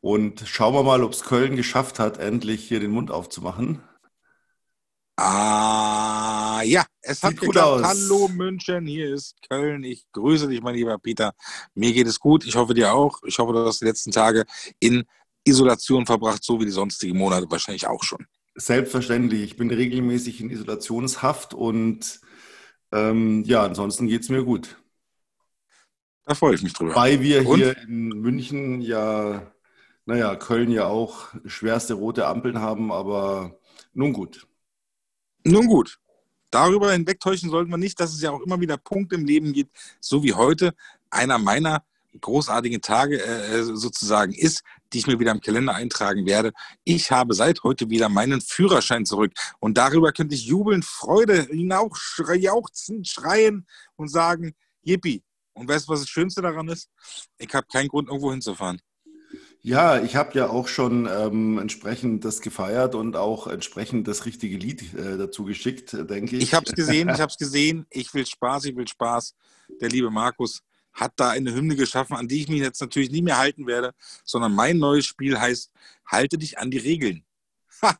Und schauen wir mal, ob es Köln geschafft hat, endlich hier den Mund aufzumachen. Ah, ja, es hat Sieht gut geklappt. aus. Hallo München, hier ist Köln. Ich grüße dich, mein lieber Peter. Mir geht es gut. Ich hoffe dir auch. Ich hoffe, du hast die letzten Tage in Isolation verbracht, so wie die sonstigen Monate wahrscheinlich auch schon. Selbstverständlich. Ich bin regelmäßig in Isolationshaft und ähm, ja, ansonsten geht es mir gut. Da freue ich mich drüber. Weil wir Und? hier in München ja, naja, Köln ja auch schwerste rote Ampeln haben, aber nun gut. Nun gut. Darüber hinwegtäuschen sollten wir nicht, dass es ja auch immer wieder Punkte im Leben gibt, so wie heute einer meiner großartigen Tage äh, sozusagen ist, die ich mir wieder im Kalender eintragen werde. Ich habe seit heute wieder meinen Führerschein zurück und darüber könnte ich jubeln, Freude, jauchzen, schreien und sagen, Yippie. Und weißt du, was das Schönste daran ist? Ich habe keinen Grund, irgendwo hinzufahren. Ja, ich habe ja auch schon ähm, entsprechend das gefeiert und auch entsprechend das richtige Lied äh, dazu geschickt, äh, denke ich. Ich habe es gesehen, ich habe es gesehen. Ich will Spaß, ich will Spaß. Der liebe Markus hat da eine Hymne geschaffen, an die ich mich jetzt natürlich nie mehr halten werde, sondern mein neues Spiel heißt Halte dich an die Regeln. Ha!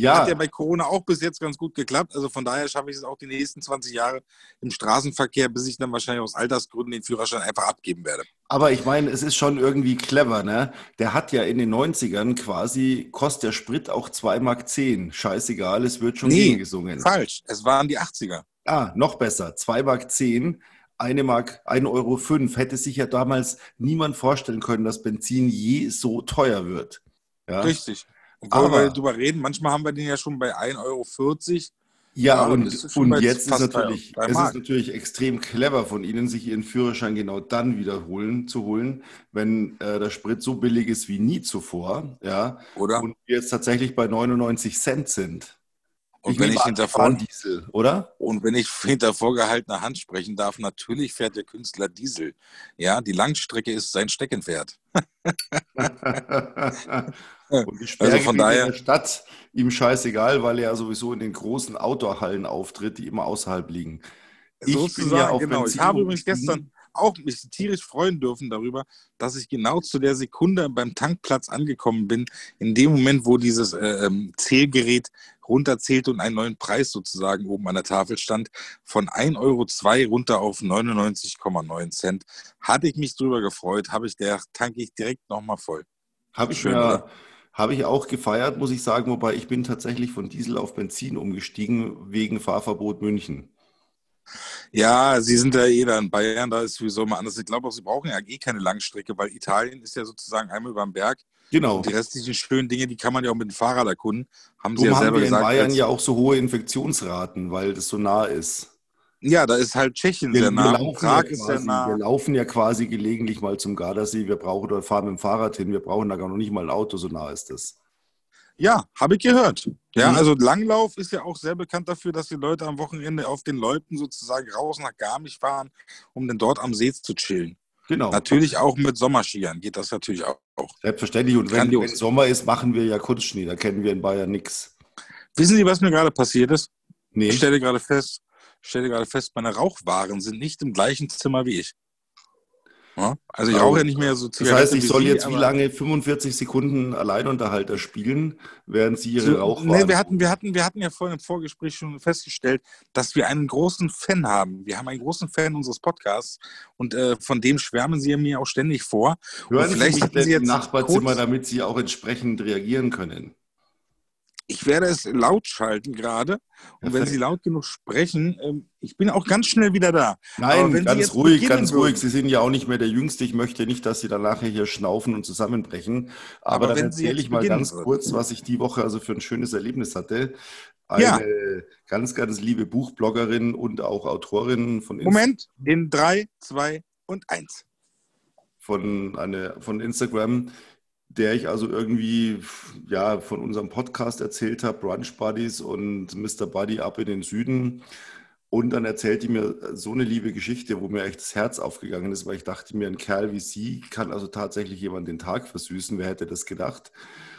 Ja, Hat ja bei Corona auch bis jetzt ganz gut geklappt. Also von daher schaffe ich es auch die nächsten 20 Jahre im Straßenverkehr, bis ich dann wahrscheinlich aus Altersgründen den Führerschein einfach abgeben werde. aber ich meine, es ist schon irgendwie clever, ne? Der hat ja in den 90ern quasi, kostet der Sprit auch 2,10 Mark. Scheißegal, es wird schon Nee, gegengesungen. Falsch. Es waren die 80er. Ah, noch besser. 2 Mark 10, 1 Mark, 1 Euro 5. Hätte sich ja damals niemand vorstellen können, dass Benzin je so teuer wird. Ja, Richtig. Wollen Aber- wir drüber reden? Manchmal haben wir den ja schon bei 1,40 Euro. ja und, und jetzt ist natürlich, es ist natürlich extrem clever von Ihnen, sich Ihren Führerschein genau dann wiederholen zu holen, wenn äh, der Sprit so billig ist wie nie zuvor. Ja, Oder? und wir jetzt tatsächlich bei 99 Cent sind. Und wenn nehme ich hinter vor- Diesel, oder? Und wenn ich hinter vorgehaltener Hand sprechen darf, natürlich fährt der Künstler Diesel. Ja, die Langstrecke ist sein Steckenpferd. Und die Also von daher- in der Stadt ihm scheißegal, weil er ja sowieso in den großen Outdoor-Hallen auftritt, die immer außerhalb liegen. Ich bin ja auf genau. Ich habe übrigens gestern auch mich tierisch freuen dürfen darüber, dass ich genau zu der Sekunde beim Tankplatz angekommen bin, in dem Moment, wo dieses äh, ähm, Zählgerät runterzählte und einen neuen Preis sozusagen oben an der Tafel stand, von 1,02 Euro runter auf 99,9 Cent. Hatte ich mich drüber gefreut, habe ich der tanke ich direkt nochmal voll. Habe ich, Schön, oder? habe ich auch gefeiert, muss ich sagen, wobei ich bin tatsächlich von Diesel auf Benzin umgestiegen wegen Fahrverbot München. Ja, Sie sind ja eh da in Bayern, da ist sowieso mal anders. Ich glaube auch, Sie brauchen ja eh keine Langstrecke, weil Italien ist ja sozusagen einmal über den Berg. Genau. Und die restlichen schönen Dinge, die kann man ja auch mit dem Fahrrad erkunden. Haben Sie Darum ja haben selber wir in gesagt. Bayern als- ja auch so hohe Infektionsraten, weil das so nah ist. ja, da ist halt Tschechien Wir, sehr wir, nah. laufen und Prag ja ist sehr quasi, nah. wir laufen ja quasi gelegentlich mal zum Gardasee. Wir brauchen oder fahren mit dem Fahrrad hin. Wir brauchen da gar noch nicht mal ein Auto, so nah ist das. Ja, habe ich gehört. Ja, Mhm. also Langlauf ist ja auch sehr bekannt dafür, dass die Leute am Wochenende auf den Loipen sozusagen raus nach Garmisch fahren, um dann dort am See zu chillen. Genau. Natürlich auch mit Sommerskiern geht das natürlich auch. Selbstverständlich. Und wenn, wenn Sommer ist, machen wir ja Kunstschnee. Da kennen wir in Bayern nichts. Wissen Sie, was mir gerade passiert ist? Nee. Ich stelle gerade fest, ich stelle gerade fest, meine Rauchwaren sind nicht im gleichen Zimmer wie ich. Ja? Also ich Oh. rauche ja nicht mehr so Das Zigaretten heißt, ich soll Sie, jetzt wie lange 45 Sekunden Alleinunterhalter spielen, während Sie Ihre So, Rauchwaren... nee, wir, hatten, wir, hatten, wir hatten ja vorhin im Vorgespräch schon festgestellt, dass wir einen großen Fan haben. Wir haben einen großen Fan unseres Podcasts und äh, von dem schwärmen Sie mir auch ständig vor. Hören und Sie vielleicht mich hätten denn Sie im jetzt Nachbarzimmer, kurz- damit Sie auch entsprechend reagieren können. Ich werde es laut schalten gerade. Und wenn. Sie laut genug sprechen, ähm, ich bin auch ganz schnell wieder da. Nein, ganz ruhig, ganz ruhig. Sie sind ja auch nicht mehr der Jüngste. Ich möchte nicht, dass Sie dann nachher hier schnaufen und zusammenbrechen. Aber, Aber dann erzähle ich mal ganz würden. kurz, was ich die Woche also für ein schönes Erlebnis hatte. Eine Ja. ganz, ganz liebe Buchbloggerin und auch Autorin von, Inst- Moment, in drei, zwei und eins. von, eine, von Instagram, der ich also irgendwie ja, von unserem Podcast erzählt habe, Brunch Buddies und Mr. Buddy ab in den Süden. Und dann erzählt die mir so eine liebe Geschichte, wo mir echt das Herz aufgegangen ist, weil ich dachte mir, ein Kerl wie sie kann also tatsächlich jemand den Tag versüßen. Wer hätte das gedacht?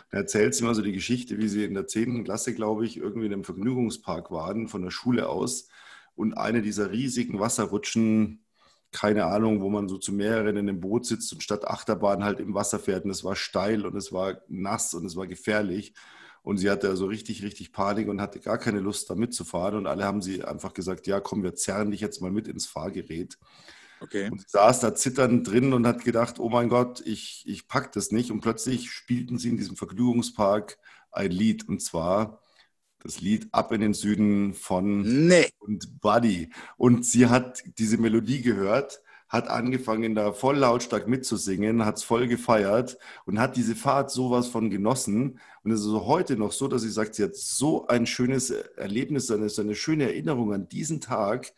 Dann erzählt sie mir so die Geschichte, wie sie in der 10. Klasse, glaube ich, irgendwie in einem Vergnügungspark waren, von der Schule aus. Und eine dieser riesigen Wasserrutschen keine Ahnung, wo man so zu mehreren in einem Boot sitzt und statt Achterbahn halt im Wasser fährt und es war steil und es war nass und es war gefährlich. Und sie hatte also richtig, richtig Panik und hatte gar keine Lust, da mitzufahren. Und alle haben sie einfach gesagt, ja, komm, wir zerren dich jetzt mal mit ins Fahrgerät. Okay. Und sie saß da zitternd drin und hat gedacht, oh mein Gott, ich, ich pack das nicht. Und plötzlich spielten sie in diesem Vergnügungspark ein Lied. Und zwar das Lied Ab in den Süden von nee. und Buddy. Und sie hat diese Melodie gehört hat angefangen, da voll lautstark mitzusingen, hat es voll gefeiert und hat diese Fahrt sowas von genossen. Und es ist so heute noch so, dass sie sagt, sie hat so ein schönes Erlebnis, eine, eine schöne Erinnerung an diesen Tag.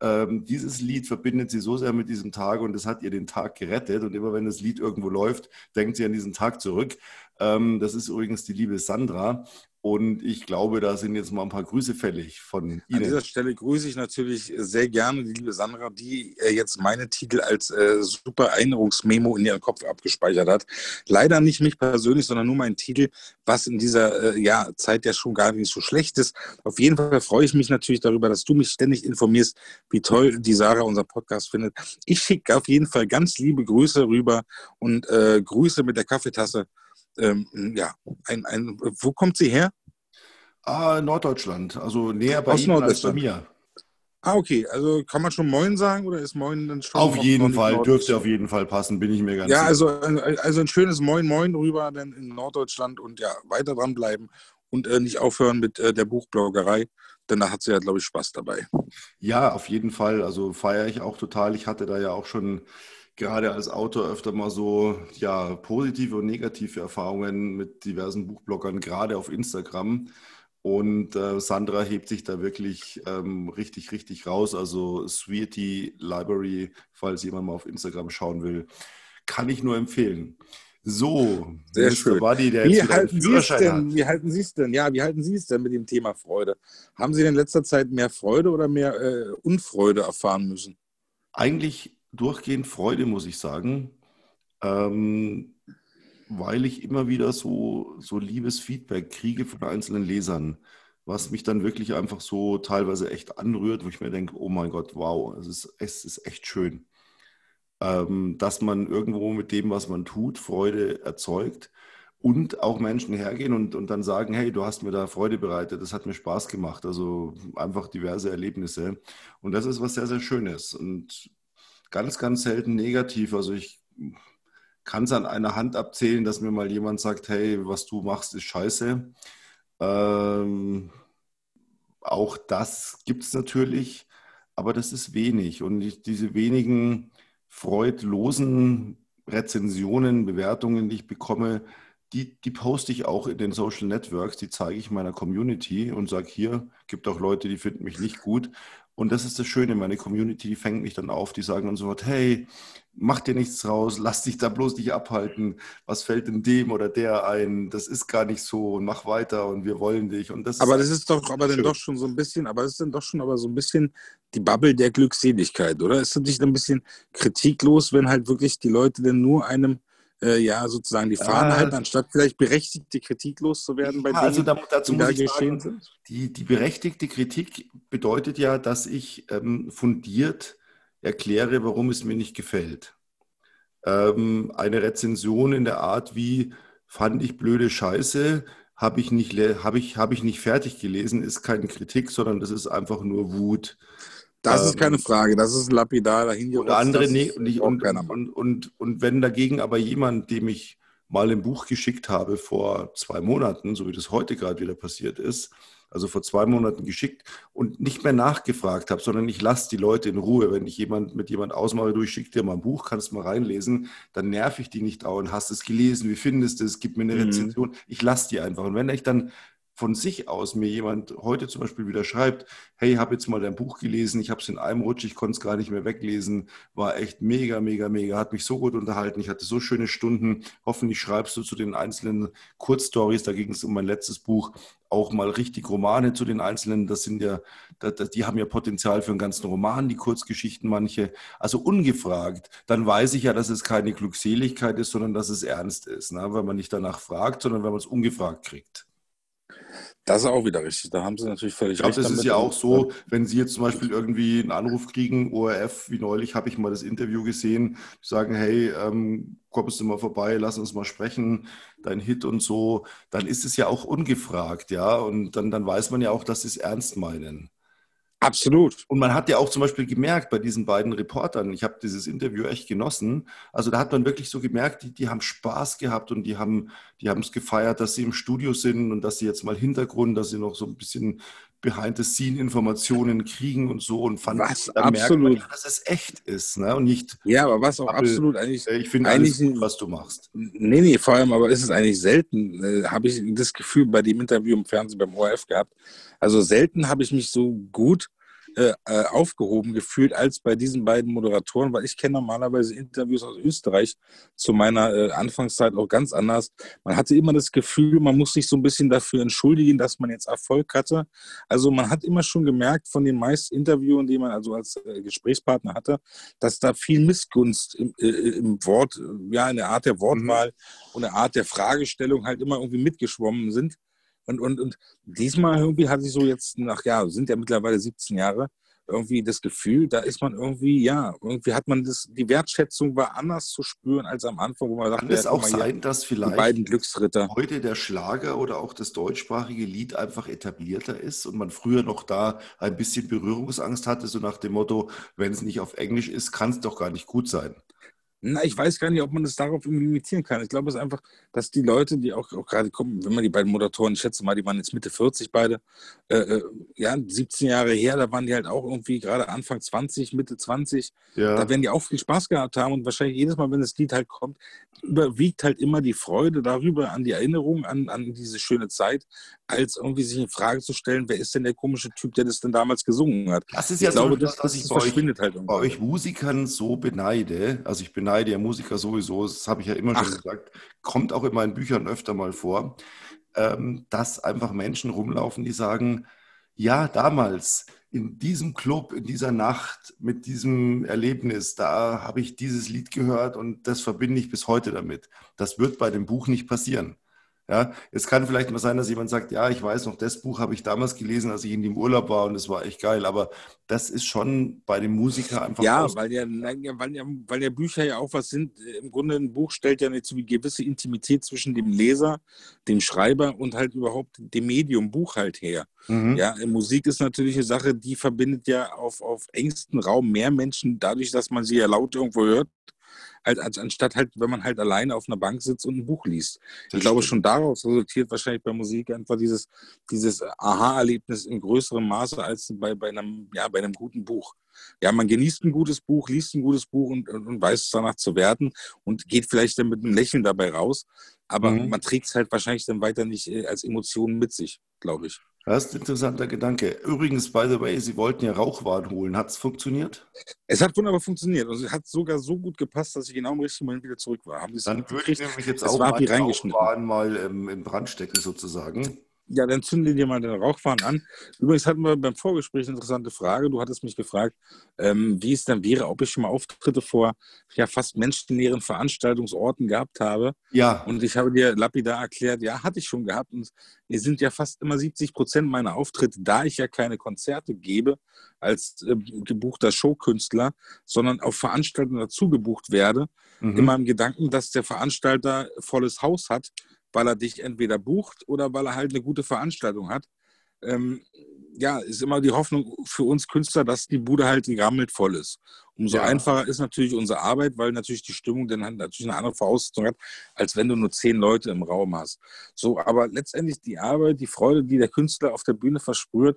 Ähm, dieses Lied verbindet sie so sehr mit diesem Tag und es hat ihr den Tag gerettet. Und immer wenn das Lied irgendwo läuft, denkt sie an diesen Tag zurück. Ähm, das ist übrigens die liebe Sandra. Und ich glaube, da sind jetzt mal ein paar Grüße fällig von Ihnen. An dieser Stelle grüße ich natürlich sehr gerne die liebe Sandra, die äh, jetzt meine Titel als äh, super Erinnerungsmemo in ihren Kopf abgespeichert hat. Leider nicht mich persönlich, sondern nur meinen Titel, was in dieser äh, ja, Zeit ja schon gar nicht so schlecht ist. Auf jeden Fall freue ich mich natürlich darüber, dass du mich ständig informierst, wie toll die Sarah unser Podcast findet. Ich schicke auf jeden Fall ganz liebe Grüße rüber und äh, Grüße mit der Kaffeetasse ähm, ja, ein, ein, wo kommt sie her? Ah, Norddeutschland, also näher bei Aus Ihnen als bei mir. Ah, okay. Also kann man schon Moin sagen oder ist Moin dann schon? Auf jeden Fall, dürfte auf jeden Fall passen, bin ich mir ganz ja, sicher. Ja, also, also ein schönes Moin Moin rüber dann in Norddeutschland und ja, weiter dranbleiben und äh, nicht aufhören mit äh, der Buchbloggerei, denn da hat sie ja, glaube ich, Spaß dabei. Ja, auf jeden Fall. Also feiere ich auch total. Ich hatte da ja auch schon gerade als Autor öfter mal so ja, positive und negative Erfahrungen mit diversen Buchbloggern, gerade auf Instagram. Und äh, Sandra hebt sich da wirklich ähm, richtig, richtig raus. Also Sweetie Library, falls jemand mal auf Instagram schauen will, kann ich nur empfehlen. So, sehr Mr. schön. Buddy, der wie, halten Sie es denn, wie halten Sie es denn? Ja, wie halten Sie es denn mit dem Thema Freude? Haben Sie in letzter Zeit mehr Freude oder mehr äh, Unfreude erfahren müssen? Eigentlich durchgehend Freude, muss ich sagen, ähm, weil ich immer wieder so, so liebes Feedback kriege von einzelnen Lesern, was mich dann wirklich einfach so teilweise echt anrührt, wo ich mir denke, oh mein Gott, wow, es ist, es ist echt schön. Ähm, dass man irgendwo mit dem, was man tut, Freude erzeugt und auch Menschen hergehen und, und dann sagen, hey, du hast mir da Freude bereitet, das hat mir Spaß gemacht. Also einfach diverse Erlebnisse. Und das ist was sehr, sehr Schönes. Und ganz, ganz selten negativ. Also ich kann es an einer Hand abzählen, dass mir mal jemand sagt, hey, was du machst, ist scheiße. Ähm, auch das gibt es natürlich, aber das ist wenig. Und ich, diese wenigen freudlosen Rezensionen, Bewertungen, die ich bekomme, die, die poste ich auch in den Social Networks, die zeige ich meiner Community und sage, hier gibt auch Leute, die finden mich nicht gut. Und das ist das Schöne, meine Community, die fängt mich dann auf, die sagen dann so, hey, mach dir nichts draus, lass dich da bloß nicht abhalten, was fällt denn dem oder der ein, das ist gar nicht so und mach weiter und wir wollen dich. Und das aber das ist doch aber dann doch schon so ein bisschen, aber das ist dann doch schon aber so ein bisschen die Bubble der Glückseligkeit, oder? Ist das nicht ein bisschen kritiklos, wenn halt wirklich die Leute denn nur einem äh, ja sozusagen die Fahne halten, anstatt vielleicht berechtigte Kritik loszuwerden bei ja, also Dingen, also da, dazu die da geschehen sagen, sind? Die, die berechtigte Kritik bedeutet ja, dass ich ähm, fundiert erkläre, warum es mir nicht gefällt. Ähm, eine Rezension in der Art wie fand ich blöde Scheiße, habe ich, nicht, hab ich, hab ich nicht fertig gelesen, ist keine Kritik, sondern das ist einfach nur Wut. Das ist keine ähm, Frage, das ist lapidar dahin Oder andere nee, und, ich, und, und, und, und wenn dagegen aber jemand, dem ich mal ein Buch geschickt habe vor zwei Monaten, so wie das heute gerade wieder passiert ist, also vor zwei Monaten geschickt und nicht mehr nachgefragt habe, sondern ich lasse die Leute in Ruhe. Wenn ich jemand mit jemand ausmache, du, ich schicke dir mal ein Buch, kannst mal reinlesen, dann nerv ich die nicht dauernd. Hast es gelesen? Wie findest du es? Gib mir eine mhm. Rezension. Ich lasse die einfach. Und wenn ich dann von sich aus mir jemand heute zum Beispiel wieder schreibt, hey, habe jetzt mal dein Buch gelesen, ich habe es in einem Rutsch, ich konnte es gar nicht mehr weglesen, war echt mega, mega, mega, hat mich so gut unterhalten, ich hatte so schöne Stunden, hoffentlich schreibst du zu den einzelnen Kurzstories, da ging es um mein letztes Buch, auch mal richtig Romane zu den einzelnen, das sind ja, die haben ja Potenzial für einen ganzen Roman, die Kurzgeschichten manche, also ungefragt, dann weiß ich ja, dass es keine Glückseligkeit ist, sondern dass es ernst ist, ne? weil man nicht danach fragt, sondern wenn man es ungefragt kriegt. Das ist auch wieder richtig. Da haben Sie natürlich völlig ich glaub, recht. Das ist ja auch so, wenn Sie jetzt zum Beispiel irgendwie einen Anruf kriegen, ORF, wie neulich habe ich mal das Interview gesehen, die sagen, hey, ähm, kommst du mal vorbei, lass uns mal sprechen, dein Hit und so, dann ist es ja auch ungefragt, ja. Und dann, dann weiß man ja auch, dass sie es ernst meinen. Absolut. Und man hat ja auch zum Beispiel gemerkt bei diesen beiden Reportern, ich habe dieses Interview echt genossen. Also da hat man wirklich so gemerkt, die, die haben Spaß gehabt und die haben die haben es gefeiert, dass sie im Studio sind und dass sie jetzt mal Hintergrund, dass sie noch so ein bisschen Behind-the-Scene-Informationen kriegen und so und fand was da absolut, man, dass es echt ist, ne? Und nicht. Ja, aber was auch Apple, absolut eigentlich. Äh, ich finde eigentlich, gut, was du machst. Nee, nee, vor allem, aber ist es eigentlich selten, äh, habe ich das Gefühl bei dem Interview im Fernsehen beim ORF gehabt. Also selten habe ich mich so gut äh, äh, aufgehoben gefühlt als bei diesen beiden Moderatoren, weil ich kenne normalerweise Interviews aus Österreich zu meiner äh, Anfangszeit auch ganz anders. Man hatte immer das Gefühl, man muss sich so ein bisschen dafür entschuldigen, dass man jetzt Erfolg hatte. Also man hat immer schon gemerkt von den meisten Interviews, die man also als äh, Gesprächspartner hatte, dass da viel Missgunst im, äh, im Wort, ja, in der Art der Wortwahl mhm. und der Art der Fragestellung halt immer irgendwie mitgeschwommen sind. Und, und, und diesmal irgendwie hatte ich so jetzt nach, ja, sind ja mittlerweile 17 Jahre, irgendwie das Gefühl, da ist man irgendwie, ja, irgendwie hat man das, die Wertschätzung war anders zu spüren als am Anfang, wo man dachte, Kann es auch sein, hier, dass vielleicht beiden Glücksritter heute der Schlager oder auch das deutschsprachige Lied einfach etablierter ist und man früher noch da ein bisschen Berührungsangst hatte, so nach dem Motto, wenn es nicht auf Englisch ist, kann es doch gar nicht gut sein. Na, ich weiß gar nicht, ob man das darauf limitieren kann. Ich glaube es ist einfach, dass die Leute, die auch, auch gerade kommen, wenn man die beiden Moderatoren, ich schätze mal, die waren jetzt Mitte 40 beide, äh, äh ja, 17 Jahre her, da waren die halt auch irgendwie gerade Anfang 20, Mitte 20. Ja. Da werden die auch viel Spaß gehabt haben und wahrscheinlich jedes Mal, wenn das Lied halt kommt, überwiegt halt immer die Freude darüber, an die Erinnerung, an, an diese schöne Zeit, als irgendwie sich in Frage zu stellen, wer ist denn der komische Typ, der das denn damals gesungen hat. Das ist ja ich so, glaube, das, das, das verschwindet halt bei euch Musikern so beneide. Also ich beneide ja Musiker sowieso, das habe ich ja immer Ach. schon gesagt, kommt auch in meinen Büchern öfter mal vor, ähm, dass einfach Menschen rumlaufen, die sagen, ja, damals in diesem Club, in dieser Nacht, mit diesem Erlebnis, da habe ich dieses Lied gehört und das verbinde ich bis heute damit. Das wird bei dem Buch nicht passieren. Ja, es kann vielleicht mal sein, dass jemand sagt, ja, ich weiß noch, das Buch habe ich damals gelesen, als ich in dem Urlaub war und es war echt geil. Aber das ist schon bei dem Musiker einfach. Ja, weil ja, weil ja, weil ja Bücher ja auch was sind. Im Grunde ein Buch stellt ja eine gewisse Intimität zwischen dem Leser, dem Schreiber und halt überhaupt dem Medium Buch halt her. Mhm. Ja, Musik ist natürlich eine Sache, die verbindet ja auf, auf engstem Raum mehr Menschen dadurch, dass man sie ja laut irgendwo hört als, als anstatt halt, wenn man halt alleine auf einer Bank sitzt und ein Buch liest. Das ich glaube, schon daraus resultiert wahrscheinlich bei Musik einfach dieses, dieses Aha-Erlebnis in größerem Maße als bei, bei, einem, ja, bei einem guten Buch. Ja, man genießt ein gutes Buch, liest ein gutes Buch und, und, und weiß es danach zu werten und geht vielleicht dann mit einem Lächeln dabei raus. Aber mhm. man trägt es halt wahrscheinlich dann weiter nicht äh, als Emotionen mit sich, glaube ich. Das ist ein interessanter Gedanke. Übrigens, by the way, Sie wollten ja Rauchwaren holen. Hat es funktioniert? Es hat wunderbar funktioniert. Also es hat sogar so gut gepasst, dass ich genau im richtigen Moment wieder zurück war. Haben Dann würde ich nämlich jetzt auch mal Rauchwaren mal ähm, in Brand stecken sozusagen. Ja, dann zünden dir mal den Rauchfahnen an. Übrigens hatten wir beim Vorgespräch eine interessante Frage. Du hattest mich gefragt, ähm, wie es dann wäre, ob ich schon mal Auftritte vor ja fast menschenleeren Veranstaltungsorten gehabt habe. Ja. Und ich habe dir lapidar erklärt, ja, hatte ich schon gehabt. Und es sind ja fast immer 70 Prozent meiner Auftritte, da ich ja keine Konzerte gebe als äh, gebuchter Showkünstler, sondern auf Veranstaltungen dazu gebucht werde, mhm. immer im Gedanken, dass der Veranstalter volles Haus hat weil er dich entweder bucht oder weil er halt eine gute Veranstaltung hat. Ähm, ja, ist immer die Hoffnung für uns Künstler, dass die Bude halt gerammelt voll ist. Umso ja. einfacher ist natürlich unsere Arbeit, weil natürlich die Stimmung dann halt natürlich eine andere Voraussetzung hat, als wenn du nur zehn Leute im Raum hast. So, aber letztendlich die Arbeit, die Freude, die der Künstler auf der Bühne verspürt,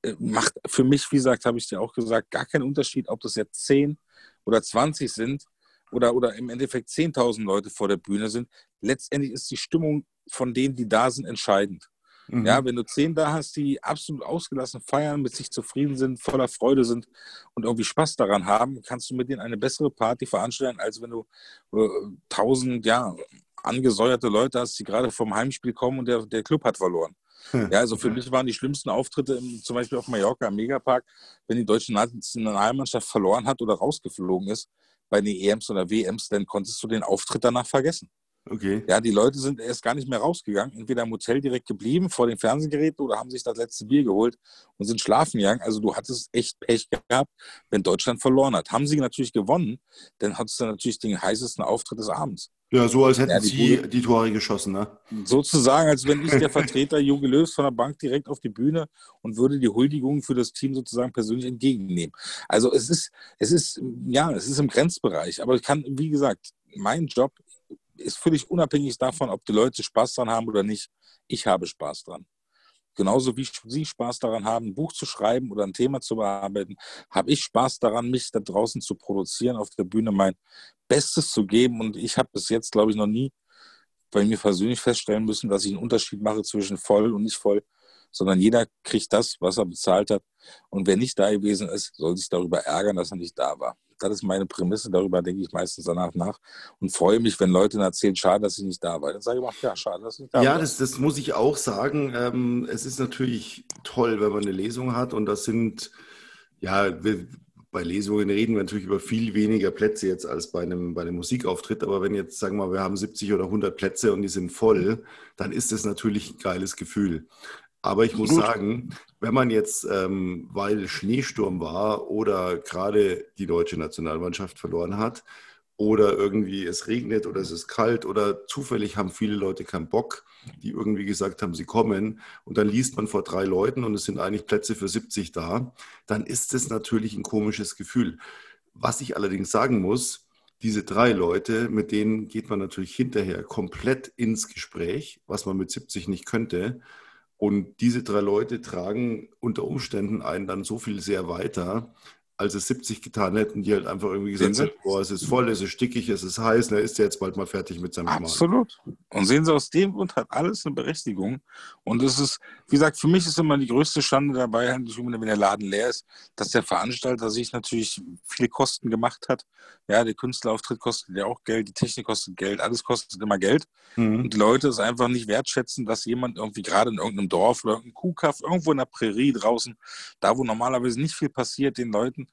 äh, macht für mich, wie gesagt, habe ich dir auch gesagt, gar keinen Unterschied, ob das jetzt zehn oder zwanzig sind oder, oder im Endeffekt 10.000 Leute vor der Bühne sind, letztendlich ist die Stimmung von denen, die da sind, entscheidend. Mhm. Ja, wenn du zehn da hast, die absolut ausgelassen feiern, mit sich zufrieden sind, voller Freude sind und irgendwie Spaß daran haben, kannst du mit denen eine bessere Party veranstalten, als wenn du äh, tausend, ja, angesäuerte Leute hast, die gerade vom Heimspiel kommen und der, der Club hat verloren. Hm. Ja, also für mich waren die schlimmsten Auftritte im, zum Beispiel auf Mallorca im Megapark, wenn die deutsche Nationalmannschaft verloren hat oder rausgeflogen ist, bei den EMs oder WMs, dann konntest du den Auftritt danach vergessen. Okay. Ja, die Leute sind erst gar nicht mehr rausgegangen, entweder im Hotel direkt geblieben vor den Fernsehgeräten oder haben sich das letzte Bier geholt und sind schlafen gegangen. Also du hattest echt Pech gehabt, wenn Deutschland verloren hat. Haben sie natürlich gewonnen, dann hattest du natürlich den heißesten Auftritt des Abends. Ja, so als hätten ja, die sie Bude, die Tore geschossen, ne? Sozusagen, als wenn ich der Vertreter Jogi Löws von der Bank direkt auf die Bühne und würde die Huldigung für das Team sozusagen persönlich entgegennehmen. Also es ist, es ist, ja, es ist im Grenzbereich. Aber ich kann, wie gesagt, mein Job ist völlig unabhängig davon, ob die Leute Spaß dran haben oder nicht. Ich habe Spaß dran. Genauso wie Sie Spaß daran haben, ein Buch zu schreiben oder ein Thema zu bearbeiten, habe ich Spaß daran, mich da draußen zu produzieren, auf der Bühne mein Bestes zu geben. Und ich habe bis jetzt, glaube ich, noch nie bei mir persönlich feststellen müssen, dass ich einen Unterschied mache zwischen voll und nicht voll, sondern jeder kriegt das, was er bezahlt hat. Und wer nicht da gewesen ist, soll sich darüber ärgern, dass er nicht da war. Das ist meine Prämisse, darüber denke ich meistens danach nach und freue mich, wenn Leute erzählen, schade, dass ich nicht da war. Dann sage ich auch, ja, schade, dass ich nicht da ja, war. Ja, das, das muss ich auch sagen. Ähm, es ist natürlich toll, wenn man eine Lesung hat und das sind, ja, wir, bei Lesungen reden wir natürlich über viel weniger Plätze jetzt als bei einem, bei einem Musikauftritt. Aber wenn jetzt, sagen wir mal, wir haben 70 oder 100 Plätze und die sind voll, dann ist das natürlich ein geiles Gefühl. Aber ich muss sagen, wenn man jetzt, ähm, weil Schneesturm war oder gerade die deutsche Nationalmannschaft verloren hat oder irgendwie es regnet oder es ist kalt oder zufällig haben viele Leute keinen Bock, die irgendwie gesagt haben, sie kommen und dann liest man vor drei Leuten und es sind eigentlich Plätze für 70 da, dann ist es natürlich ein komisches Gefühl. Was ich allerdings sagen muss, diese drei Leute, mit denen geht man natürlich hinterher komplett ins Gespräch, was man mit 70 nicht könnte. Und diese drei Leute tragen unter Umständen einen dann so viel sehr weiter, als es 70 getan hätten, die halt einfach irgendwie gesagt hätten, boah, es ist voll, es ist stickig, es ist heiß, da ist er jetzt bald mal fertig mit seinem Schmarrn. Absolut. Und sehen Sie, aus dem Grund hat alles eine Berechtigung. Und es ist, wie gesagt, für mich ist immer die größte Schande dabei, wenn der Laden leer ist, dass der Veranstalter sich natürlich viele Kosten gemacht hat. Ja, der Künstlerauftritt kostet ja auch Geld, die Technik kostet Geld, alles kostet immer Geld. Mhm. Und die Leute es einfach nicht wertschätzen, dass jemand irgendwie gerade in irgendeinem Dorf oder irgendeinem Kuhkaff, irgendwo in der Prärie draußen, da wo normalerweise nicht viel passiert, den Leuten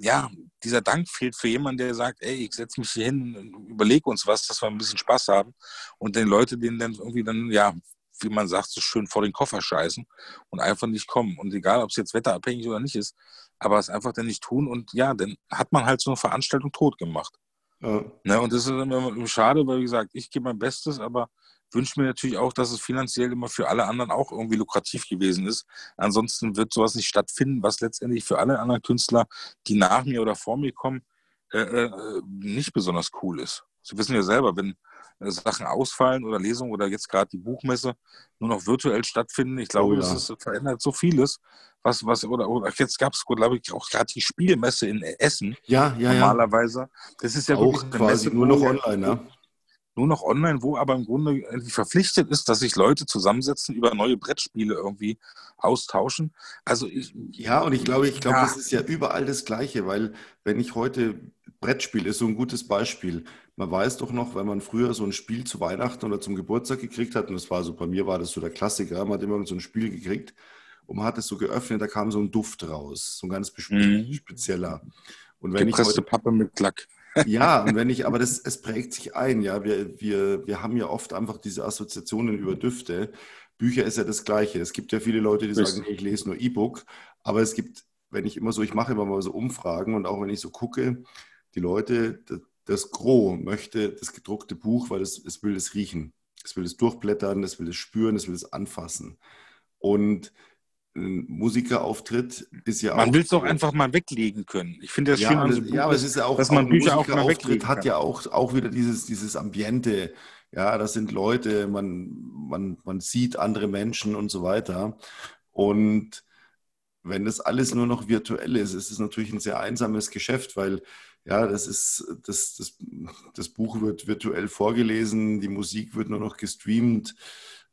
ja, dieser Dank fehlt für jemanden, der sagt, ey, ich setze mich hier hin, und überlege uns was, dass wir ein bisschen Spaß haben und den Leute, denen dann irgendwie dann, ja, wie man sagt, so schön vor den Koffer scheißen und einfach nicht kommen. Und egal, ob es jetzt wetterabhängig oder nicht ist, aber es einfach dann nicht tun und ja, dann hat man halt so eine Veranstaltung tot gemacht. Ja. Ne, und das ist immer schade, weil wie gesagt, ich gebe mein Bestes, aber wünsche mir natürlich auch, dass es finanziell immer für alle anderen auch irgendwie lukrativ gewesen ist. Ansonsten wird sowas nicht stattfinden, was letztendlich für alle anderen Künstler, die nach mir oder vor mir kommen, äh, äh, nicht besonders cool ist. Sie wissen ja selber, wenn äh, Sachen ausfallen oder Lesungen oder jetzt gerade die Buchmesse nur noch virtuell stattfinden. Ich glaube, oh, ja. es verändert so vieles. Was, was, oder, oder jetzt gab es, glaube ich, auch gerade die Spielmesse in Essen. Ja, ja, normalerweise. Das ist ja auch quasi Messe, nur noch online, ja nur noch online, wo aber im Grunde verpflichtet ist, dass sich Leute zusammensetzen, über neue Brettspiele irgendwie austauschen. Also ich, ja, und ich glaube, ich glaube, ja. das ist ja überall das Gleiche, weil wenn ich heute Brettspiel ist so ein gutes Beispiel. Man weiß doch noch, wenn man früher so ein Spiel zu Weihnachten oder zum Geburtstag gekriegt hat, und das war so, bei mir war das so der Klassiker, man hat immer so ein Spiel gekriegt und man hat es so geöffnet, da kam so ein Duft raus, so ein ganz mhm. spezieller. Und wenn Gepresste ich heute, Pappe mit Klack. Ja, und wenn ich, aber das, es prägt sich ein, ja. Wir, wir, wir haben ja oft einfach diese Assoziationen über Düfte. Bücher ist ja das Gleiche. Es gibt ja viele Leute, die sagen, ich lese nur E-Book, aber es gibt, wenn ich immer so, ich mache immer mal so Umfragen und auch wenn ich so gucke, die Leute, das Gros möchte das gedruckte Buch, weil es, es will es riechen. Es will es durchblättern, es will es spüren, es will es anfassen. Und ein Musikerauftritt ist ja man auch. Man will es doch einfach mal weglegen können. Ich finde das ja, schön an so Ja, aber es ist ja auch, dass man auch Bücher auch mal weglegen hat ja auch, auch wieder dieses, dieses Ambiente. Ja, das sind Leute, man, man, man sieht andere Menschen und so weiter. Und wenn das alles nur noch virtuell ist, ist es natürlich ein sehr einsames Geschäft, weil ja, das ist, das, das, das Buch wird virtuell vorgelesen, die Musik wird nur noch gestreamt.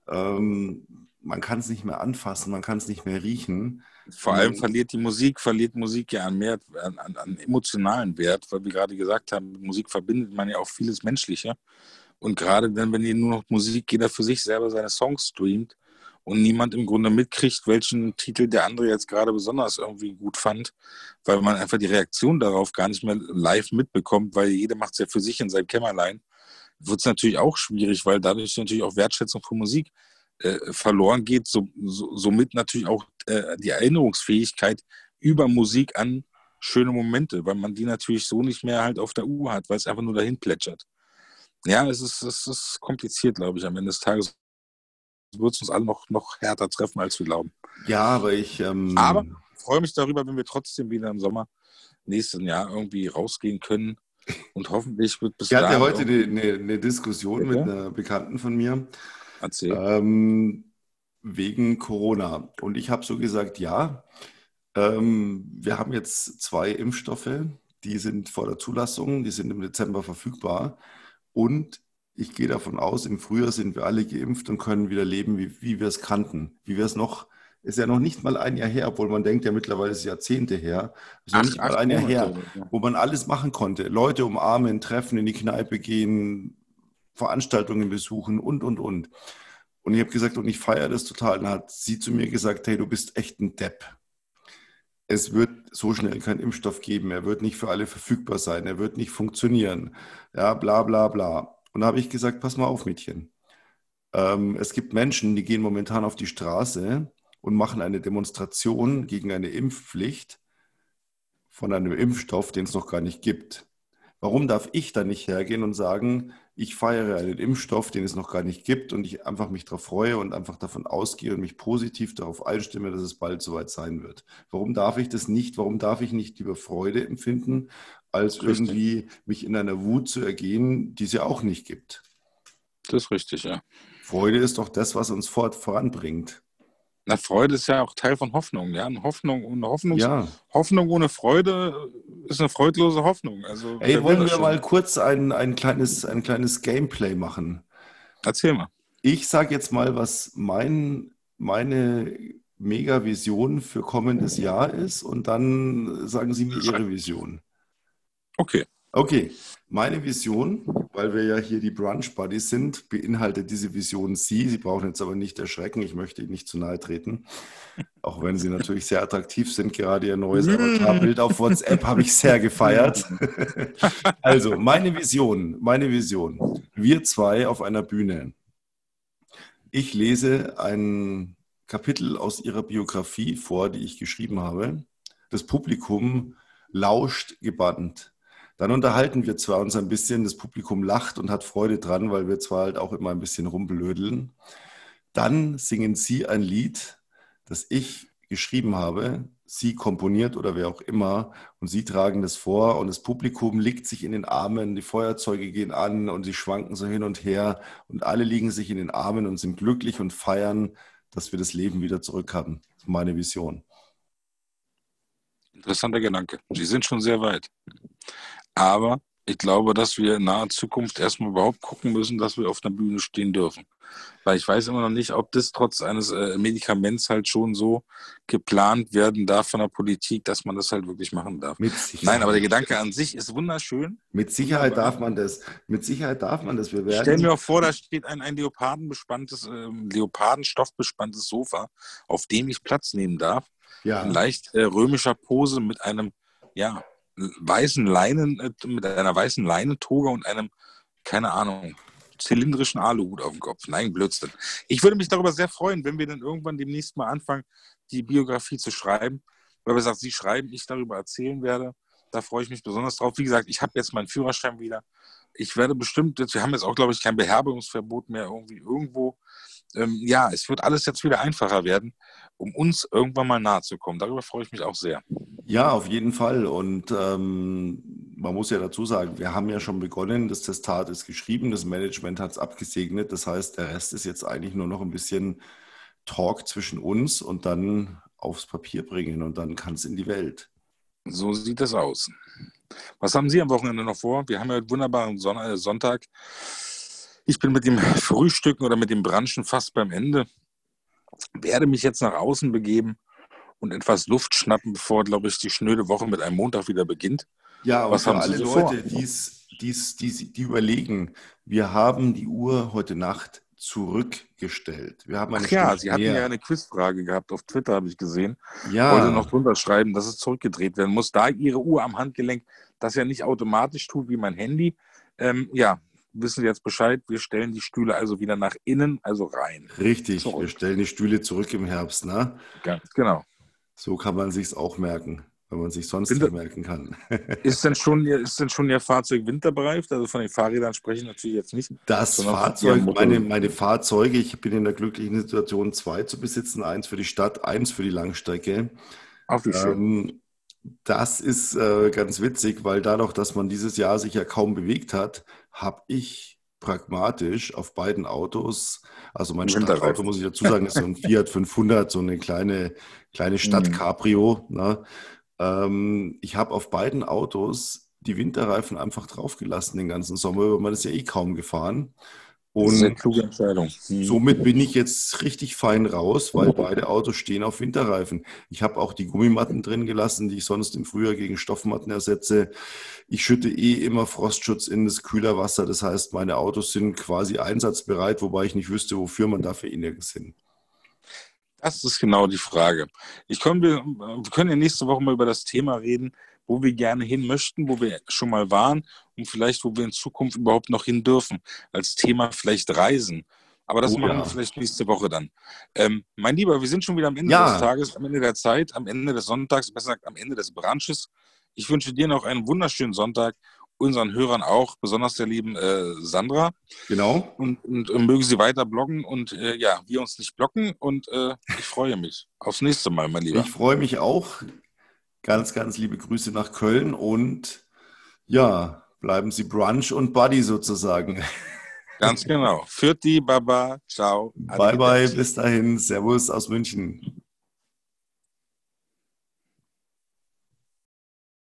Ähm, man kann es nicht mehr anfassen, man kann es nicht mehr riechen. Vor allem verliert die Musik, verliert Musik ja an, mehr, an, an, emotionalen Wert, weil wir gerade gesagt haben, mit Musik verbindet man ja auch vieles Menschliche. Und gerade dann, wenn ihr nur noch Musik, jeder für sich selber seine Songs streamt und niemand im Grunde mitkriegt, welchen Titel der andere jetzt gerade besonders irgendwie gut fand, weil man einfach die Reaktion darauf gar nicht mehr live mitbekommt, weil jeder macht es ja für sich in seinem Kämmerlein wird es natürlich auch schwierig, weil dadurch natürlich auch Wertschätzung für Musik äh, verloren geht, so, so, somit natürlich auch äh, die Erinnerungsfähigkeit über Musik an schöne Momente, weil man die natürlich so nicht mehr halt auf der Uhr hat, weil es einfach nur dahin plätschert. Ja, es ist, es ist kompliziert, glaube ich, am Ende des Tages wird es uns alle noch, noch härter treffen, als wir glauben. Ja, aber ich. Ähm... Aber freue mich darüber, wenn wir trotzdem wieder im Sommer nächsten Jahr irgendwie rausgehen können. Und hoffentlich wird bis Ich hatte heute eine, eine, eine, Diskussion mit einer Bekannten von mir. Erzähl. Ähm, wegen Corona. Und ich habe so gesagt, ja, ähm, wir haben jetzt zwei Impfstoffe, die sind vor der Zulassung, die sind im Dezember verfügbar. Und ich gehe davon aus, im Frühjahr sind wir alle geimpft und können wieder leben, wie, wie wir es kannten, wie wir es noch ist ja noch nicht mal ein Jahr her, obwohl man denkt, ja mittlerweile ist es Jahrzehnte her. Ist noch nicht mal ein Jahr her, wo man alles machen konnte. Leute umarmen, treffen, in die Kneipe gehen, Veranstaltungen besuchen und, und, und. Und ich habe gesagt, und ich feiere das total. Dann hat sie zu mir gesagt, hey, du bist echt ein Depp. Es wird so schnell keinen Impfstoff geben. Er wird nicht für alle verfügbar sein. Er wird nicht funktionieren. Ja, bla, bla, bla. Und da habe ich gesagt, pass mal auf, Mädchen. Ähm, es gibt Menschen, die gehen momentan auf die Straße und machen eine Demonstration gegen eine Impfpflicht von einem Impfstoff, den es noch gar nicht gibt. Warum darf ich dann nicht hergehen und sagen, ich feiere einen Impfstoff, den es noch gar nicht gibt und ich einfach mich darauf freue und einfach davon ausgehe und mich positiv darauf einstimme, dass es bald soweit sein wird? Warum darf ich das nicht? Warum darf ich nicht lieber Freude empfinden, als irgendwie mich in einer Wut zu ergehen, die es ja auch nicht gibt? Das ist richtig, ja. Freude ist doch das, was uns fort voranbringt. Na, Freude ist ja auch Teil von Hoffnung, ja. Und Hoffnung ohne Hoffnung, ja. Hoffnung ohne Freude ist eine freudlose Hoffnung. Also, Ey, wollen wir schon? mal kurz ein, ein, kleines, ein kleines Gameplay machen? Erzähl mal. Ich sage jetzt mal, was mein, meine Mega-Vision für kommendes Jahr ist und dann sagen Sie mir Ihre Vision. Okay. Okay, meine Vision, weil wir ja hier die Brunch Buddies sind, beinhaltet diese Vision Sie. Sie brauchen jetzt aber nicht erschrecken, ich möchte Ihnen nicht zu nahe treten. Auch wenn Sie natürlich sehr attraktiv sind, gerade Ihr neues mm. Avatar-Bild auf WhatsApp habe ich sehr gefeiert. also, meine Vision, meine Vision. Wir zwei auf einer Bühne. Ich lese ein Kapitel aus Ihrer Biografie vor, die ich geschrieben habe. Das Publikum lauscht gebannt. Dann unterhalten wir zwar uns ein bisschen, das Publikum lacht und hat Freude dran, weil wir zwar halt auch immer ein bisschen rumbelödeln. Dann singen Sie ein Lied, das ich geschrieben habe, Sie komponiert oder wer auch immer, und Sie tragen das vor und das Publikum liegt sich in den Armen, die Feuerzeuge gehen an und sie schwanken so hin und her und alle liegen sich in den Armen und sind glücklich und feiern, dass wir das Leben wieder zurück haben. Das ist meine Vision. Interessanter Gedanke. Sie sind schon sehr weit. Aber ich glaube, dass wir in naher Zukunft erstmal überhaupt gucken müssen, dass wir auf der Bühne stehen dürfen. Weil ich weiß immer noch nicht, ob das trotz eines äh, Medikaments halt schon so geplant werden darf von der Politik, dass man das halt wirklich machen darf. Nein, aber der Gedanke an sich ist wunderschön. Mit Sicherheit darf man das. Mit Sicherheit darf man das. Wir werden Stell mir auch vor, da steht ein, ein Leopardenbespanntes, äh, Leopardenstoffbespanntes Sofa, auf dem ich Platz nehmen darf. Ja. In leicht äh, römischer Pose mit einem, ja, weißen Leinen, äh, mit einer weißen Leinentoga und einem, keine Ahnung, zylindrischen Aluhut auf dem Kopf. Nein, Blödsinn. Ich würde mich darüber sehr freuen, wenn wir dann irgendwann demnächst mal anfangen, die Biografie zu schreiben. Weil wir sagt, Sie schreiben, ich darüber erzählen werde. Da freue ich mich besonders drauf. Wie gesagt, ich habe jetzt meinen Führerschein wieder. Ich werde bestimmt, wir haben jetzt auch, glaube ich, kein Beherbergungsverbot mehr irgendwie irgendwo. Ähm, ja, es wird alles jetzt wieder einfacher werden, um uns irgendwann mal nahe zu kommen. Darüber freue ich mich auch sehr. Ja, auf jeden Fall. Und ähm, man muss ja dazu sagen, wir haben ja schon begonnen, das Testat ist geschrieben, das Management hat es abgesegnet. Das heißt, der Rest ist jetzt eigentlich nur noch ein bisschen Talk zwischen uns und dann aufs Papier bringen und dann kann es in die Welt. So sieht es aus. Was haben Sie am Wochenende noch vor? Wir haben ja einen wunderbaren Son Sonntag. Ich bin mit dem Frühstücken oder mit dem Branchen fast beim Ende. Werde mich jetzt nach außen begeben und etwas Luft schnappen, bevor, glaube ich, die schnöde Woche mit einem Montag wieder beginnt. Ja, aber Was für haben alle Leute, die's, die's, die's, die überlegen, wir haben die Uhr heute Nacht zurückgestellt. Wir haben eine Ach ja, Sie hatten ja eine Quizfrage gehabt auf Twitter, habe ich gesehen. Ja. Wollte noch drunter schreiben, dass es zurückgedreht werden muss. Da Ihre Uhr am Handgelenk das ja nicht automatisch tut wie mein Handy, ähm, ja, wissen Sie jetzt Bescheid. Wir stellen die Stühle also wieder nach innen, also rein. Richtig, zurück. wir stellen die Stühle zurück im Herbst, ne? Ganz genau. So kann man sich auch merken, wenn man sich sonst Winter, nicht merken kann. ist, denn schon, ist denn schon Ihr Fahrzeug winterbereift? Also von den Fahrrädern spreche ich natürlich jetzt nicht. Das Fahrzeug, meine, meine Fahrzeuge, ich bin in der glücklichen Situation, zwei zu besitzen, eins für die Stadt, eins für die Langstrecke. Ach, wie schön. Ähm, das ist äh, ganz witzig, weil dadurch, dass man dieses Jahr sich ja kaum bewegt hat, habe ich pragmatisch auf beiden Autos, also mein Stadtauto, muss ich dazu sagen, ist so ein Fiat 500, so eine kleine, kleine. Mhm. Ne? Ähm, ich habe auf beiden Autos die Winterreifen einfach draufgelassen den ganzen Sommer, weil man ist ja eh kaum gefahren. Und das ist eine kluge Entscheidung. Mhm. Somit bin ich jetzt richtig fein raus, weil beide Autos stehen auf Winterreifen. Ich habe auch die Gummimatten drin gelassen, die ich sonst im Frühjahr gegen Stoffmatten ersetze. Ich schütte eh immer Frostschutz in das Kühlerwasser. Das heißt, meine Autos sind quasi einsatzbereit, wobei ich nicht wüsste, wofür man dafür nirgends hin. Das ist genau die Frage. Ich können, wir, wir können ja nächste Woche mal über das Thema reden, wo wir gerne hin möchten, wo wir schon mal waren und vielleicht, wo wir in Zukunft überhaupt noch hin dürfen. Als Thema vielleicht Reisen. Aber das oh, machen ja. wir vielleicht nächste Woche dann. Ähm, mein Lieber, wir sind schon wieder am Ende ja. des Tages, am Ende der Zeit, am Ende des Sonntags, besser gesagt am Ende des Branches. Ich wünsche dir noch einen wunderschönen Sonntag, unseren Hörern auch, besonders der lieben äh, Sandra. Genau. Und, und, und, mögen sie weiter bloggen und äh, ja, wir uns nicht blocken und äh, ich freue mich. Aufs nächste Mal, mein Lieber. Ich freue mich auch. Ganz, ganz liebe Grüße nach Köln und ja, bleiben Sie Brunch und Buddy sozusagen. Ganz genau. Für die Baba, ciao. Bye, bye, bis dahin. Servus aus München.